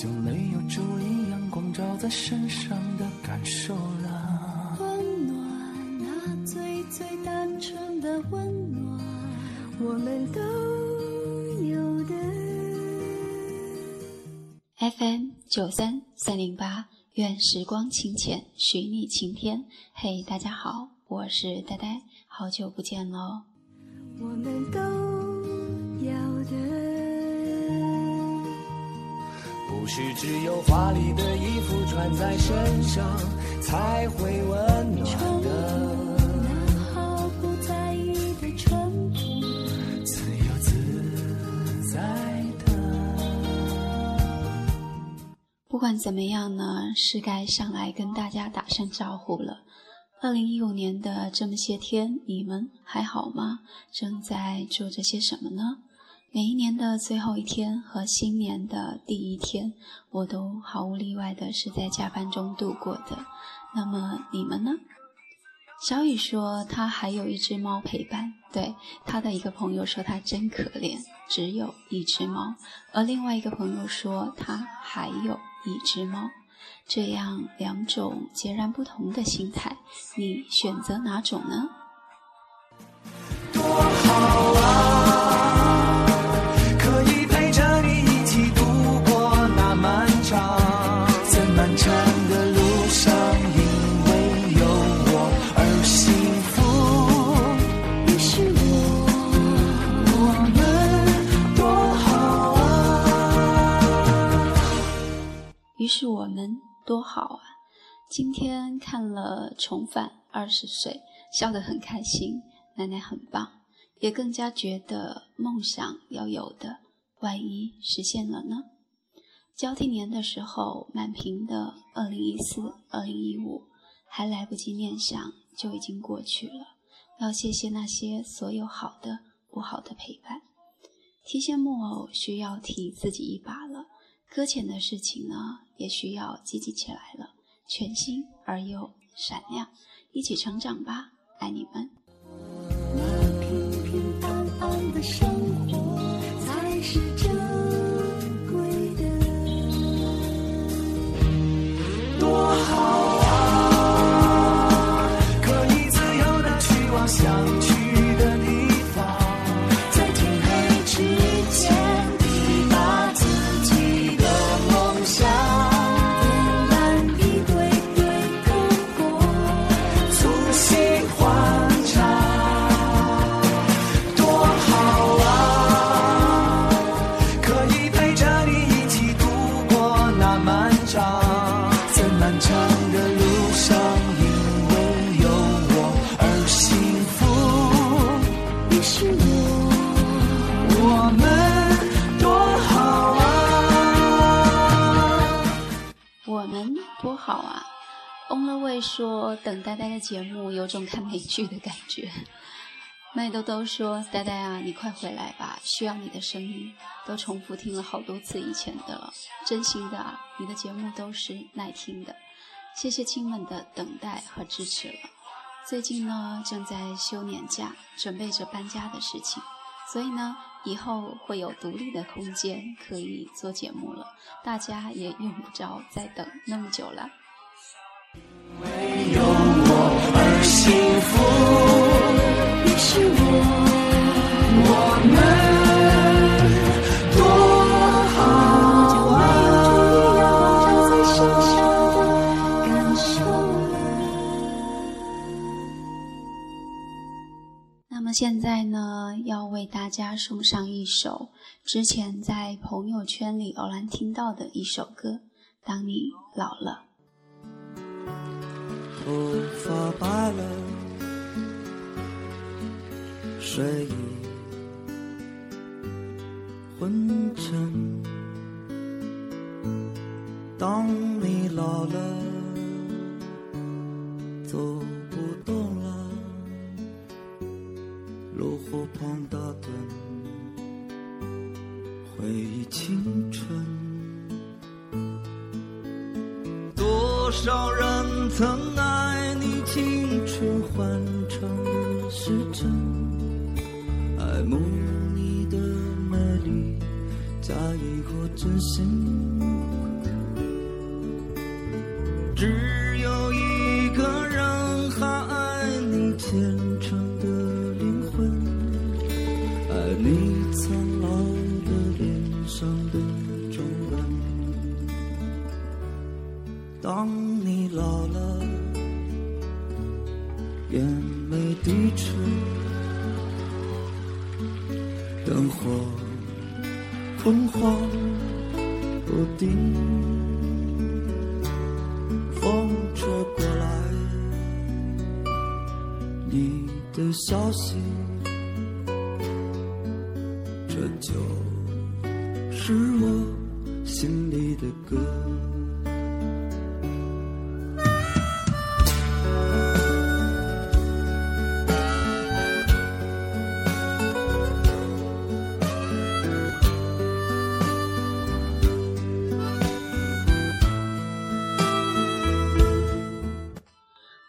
就没有注意阳光照在身上的感受了。温暖，那最最单纯的温暖，我们都有的。FM 九三三零八，愿时光清浅，许你晴天。嘿，大家好，我是呆呆，好久不见喽。我们都要的。不是只有华丽的衣服穿在身上才会温暖宠的，物，那毫不在意的淳朴。自由自在的。不管怎么样呢，是该上来跟大家打声招呼了。二零一五年的这么些天，你们还好吗？正在做着些什么呢？每一年的最后一天和新年的第一天，我都毫无例外的是在加班中度过的。那么你们呢？小雨说他还有一只猫陪伴，对他的一个朋友说他真可怜，只有一只猫，而另外一个朋友说他还有一只猫。这样两种截然不同的心态，你选择哪种呢？多好啊！是我们多好啊！今天看了《重返二十岁》，笑得很开心。奶奶很棒，也更加觉得梦想要有的，万一实现了呢？交替年的时候，满屏的二零一四、二零一五，还来不及念想就已经过去了。要谢谢那些所有好的、不好的陪伴。提线木偶需要提自己一把了。搁浅的事情呢，也需要积极起来了，全新而又闪亮，一起成长吧，爱你们。那平平安安的生活说，等呆呆的节目有种看美剧的感觉。麦兜兜说：“呆呆啊，你快回来吧，需要你的声音。都重复听了好多次以前的了，真心的啊，你的节目都是耐听的。谢谢亲们的等待和支持了。最近呢，正在休年假，准备着搬家的事情，所以呢，以后会有独立的空间可以做节目了，大家也用不着再等那么久了。有我而幸福，你是我，我们多好没有注意阳！光照在身上的感受。那么现在呢，要为大家送上一首之前在朋友圈里偶然听到的一首歌，《当你老了》。头发白了，睡意昏沉。当你老了，是我心里的歌。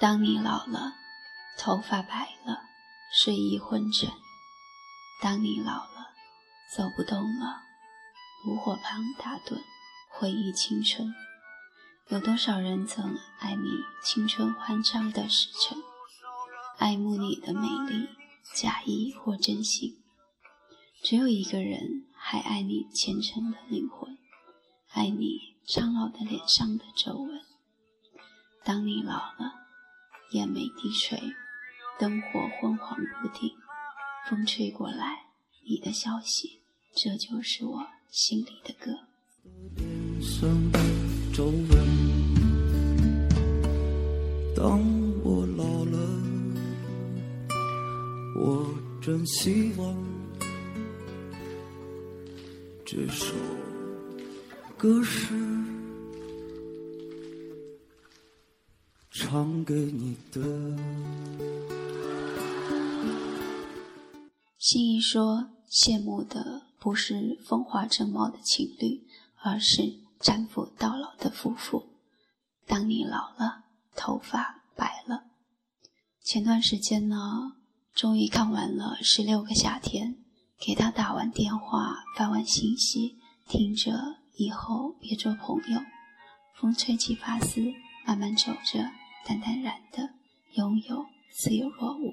当你老了，头发白了，睡意昏沉；当你老了，走不动了，炉火旁打盹，回忆青春。有多少人曾爱你青春欢畅的时辰，爱慕你的美丽，假意或真心？只有一个人还爱你虔诚的灵魂，爱你苍老的脸上的皱纹。当你老了，眼眉低垂，灯火昏黄不定，风吹过来，你的消息，这就是我心里的歌。当我老了，我真希望这首歌是唱给你的。心仪说：“羡慕的不是风华正茂的情侣，而是搀扶到老的夫妇。当你老了，头发白了。前段时间呢，终于看完了《十六个夏天》，给他打完电话，发完信息，听着以后别做朋友。风吹起发丝，慢慢走着，淡淡然的拥有，似有若无。”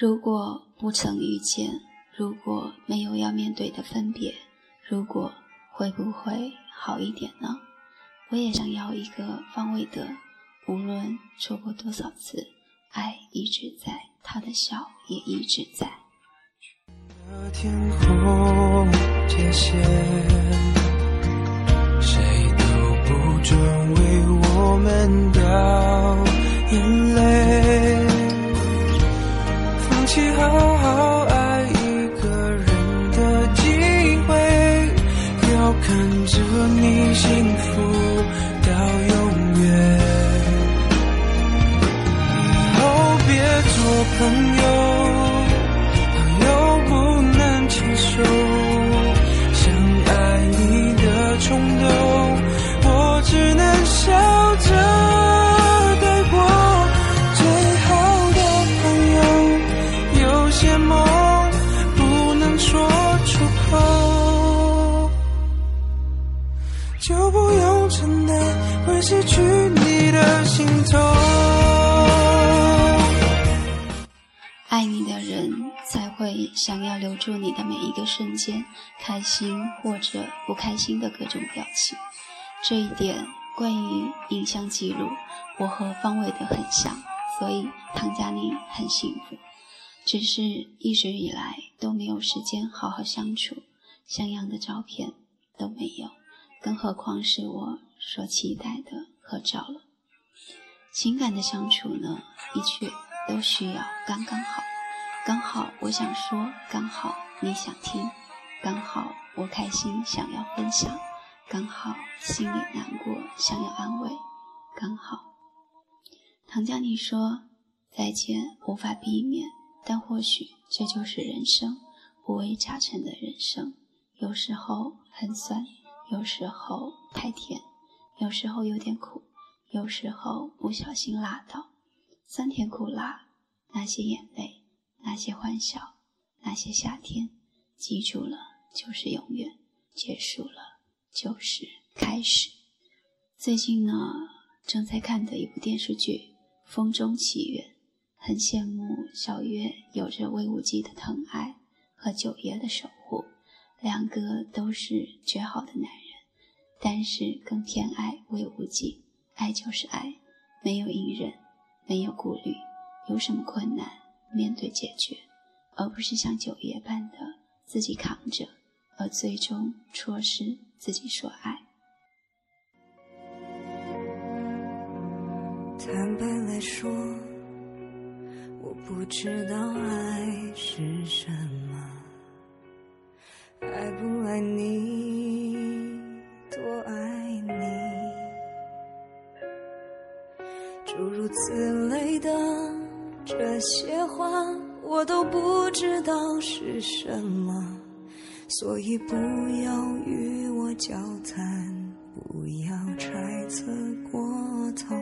如果不曾遇见，如果没有要面对的分别，如果会不会好一点呢？我也想要一个方位的，无论错过多少次，爱一直在，他的笑也一直在。天空界限，谁都不准为我们掉眼泪。就不用承担会失去你的心痛爱你的人才会想要留住你的每一个瞬间开心或者不开心的各种表情。这一点关于影像记录我和方伟的很像所以唐佳妮很幸福。只是一直以来都没有时间好好相处像样的照片都没有。更何况是我所期待的合照了。情感的相处呢，一切都需要刚刚好，刚好我想说，刚好你想听，刚好我开心想要分享，刚好心里难过想要安慰，刚好。唐佳妮说：“再见，无法避免。”但或许这就是人生，五味杂陈的人生。有时候很酸，有时候太甜，有时候有点苦，有时候不小心辣到。酸甜苦辣，那些眼泪，那些欢笑，那些夏天，记住了就是永远，结束了就是开始。最近呢，正在看的一部电视剧《风中奇缘》。很羡慕小月有着魏无忌的疼爱和九爷的守护，两个都是绝好的男人，但是更偏爱魏无忌。爱就是爱，没有隐忍，没有顾虑，有什么困难面对解决，而不是像九爷般的自己扛着，而最终错失自己所爱。坦白来说。我不知道爱是是什么，所以不要与我交谈，不要猜测过头。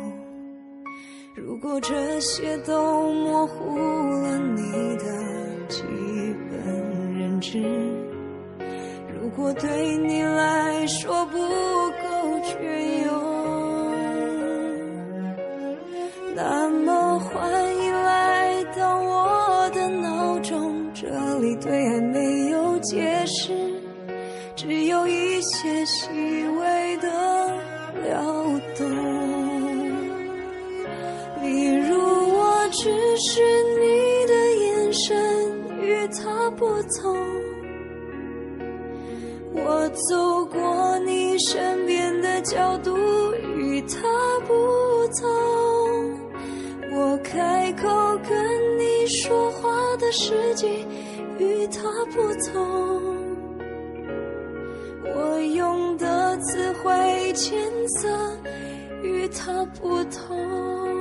如果这些都模糊了你的基本认知，如果对你来说不够隽永，那么欢中。这里对爱没有解释，只有一些细微的撩动。比如我只是你的眼神与他不同，我走过你身边的角度与他不同，我开口跟你说话的时机与他不同，我用的词汇艰涩与他不同。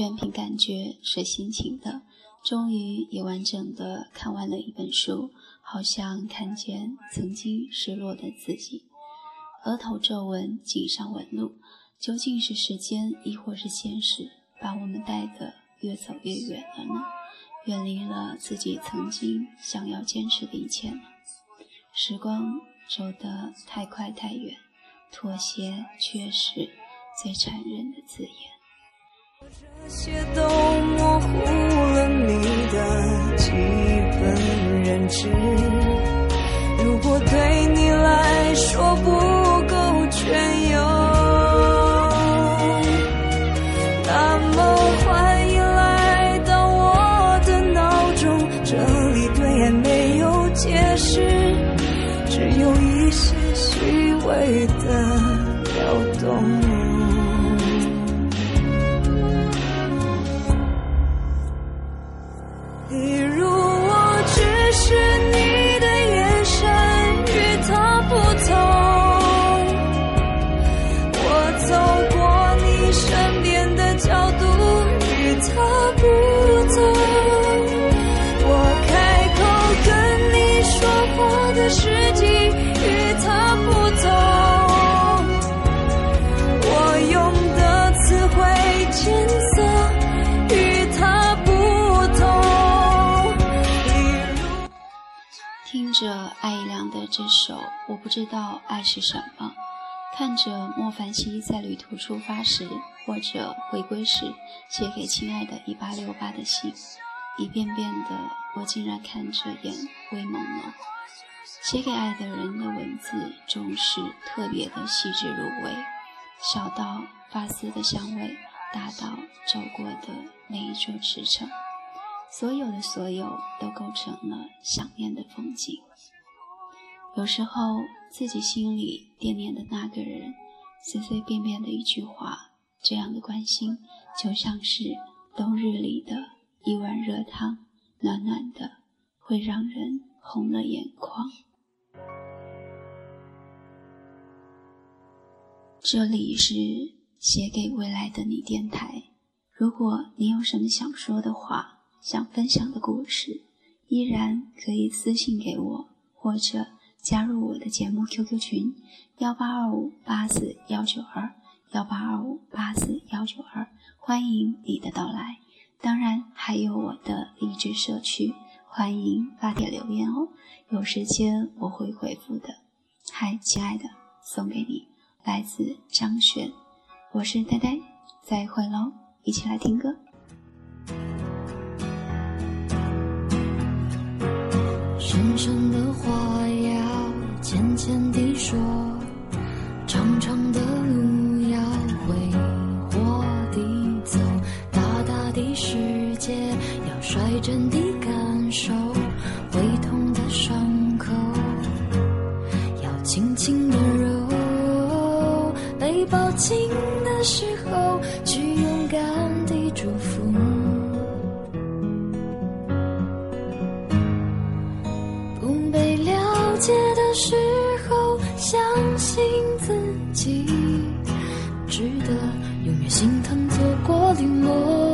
全凭感觉是心情的，终于也完整的看完了一本书，好像看见曾经失落的自己。额头皱纹，颈上纹路，究竟是时间，亦或是现实，把我们带得越走越远了呢？远离了自己曾经想要坚持的一切呢？时光走得太快太远，妥协却是最残忍的字眼。这些都模糊了你的基本认知。如果对你来说不够全有，那么欢迎来到我的脑中。这里对爱没有解释，只有一些细微的撩动。着艾怡良的这首《我不知道爱是什么》，看着莫凡西在旅途出发时或者回归时写给亲爱的一八六八的信，一遍遍的，我竟然看着眼微朦胧。写给爱的人的文字总是特别的细致入微，小到发丝的香味，大到走过的每一座驰骋。所有的所有都构成了想念的风景。有时候自己心里惦念的那个人，随随便便的一句话，这样的关心，就像是冬日里的一碗热汤，暖暖的，会让人红了眼眶。这里是写给未来的你电台，如果你有什么想说的话。想分享的故事，依然可以私信给我，或者加入我的节目 QQ 群幺八二五八四幺九二幺八二五八四幺九二，欢迎你的到来。当然还有我的励志社区，欢迎发帖留言哦，有时间我会回复的。嗨，亲爱的，送给你，来自张悬，我是呆呆，再会喽，一起来听歌。深深的话真的感受，会痛的伤口要轻轻地揉，被抱紧的时候去勇敢地祝福。不被了解的时候，相信自己，值得永远心疼错过零落。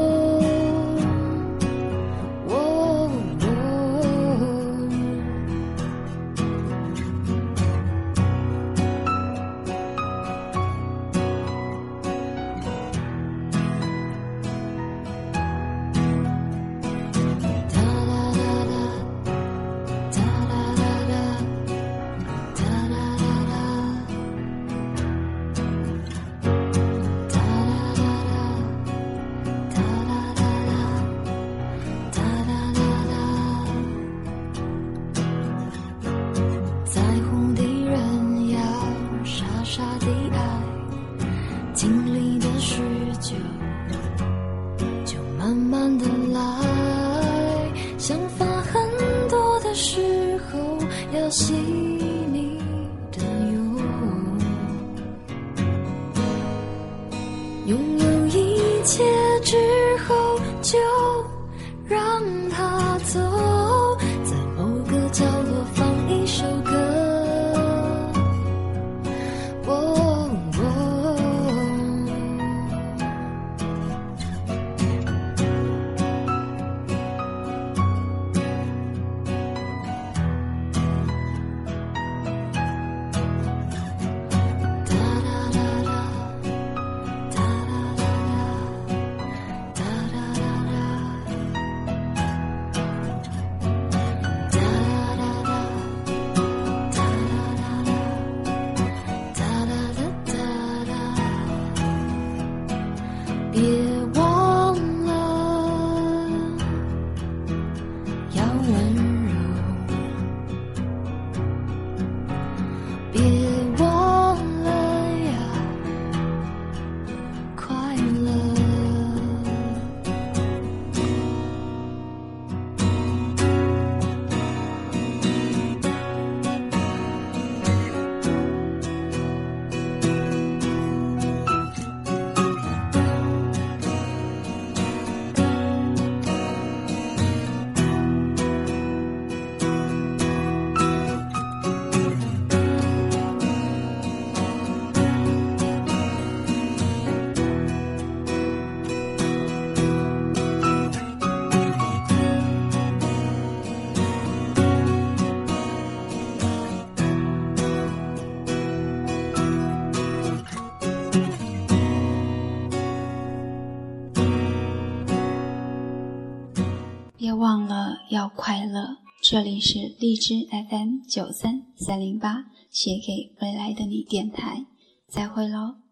快乐。这里是荔枝 FM 九三三零八，写给未来的你电台，再会喽。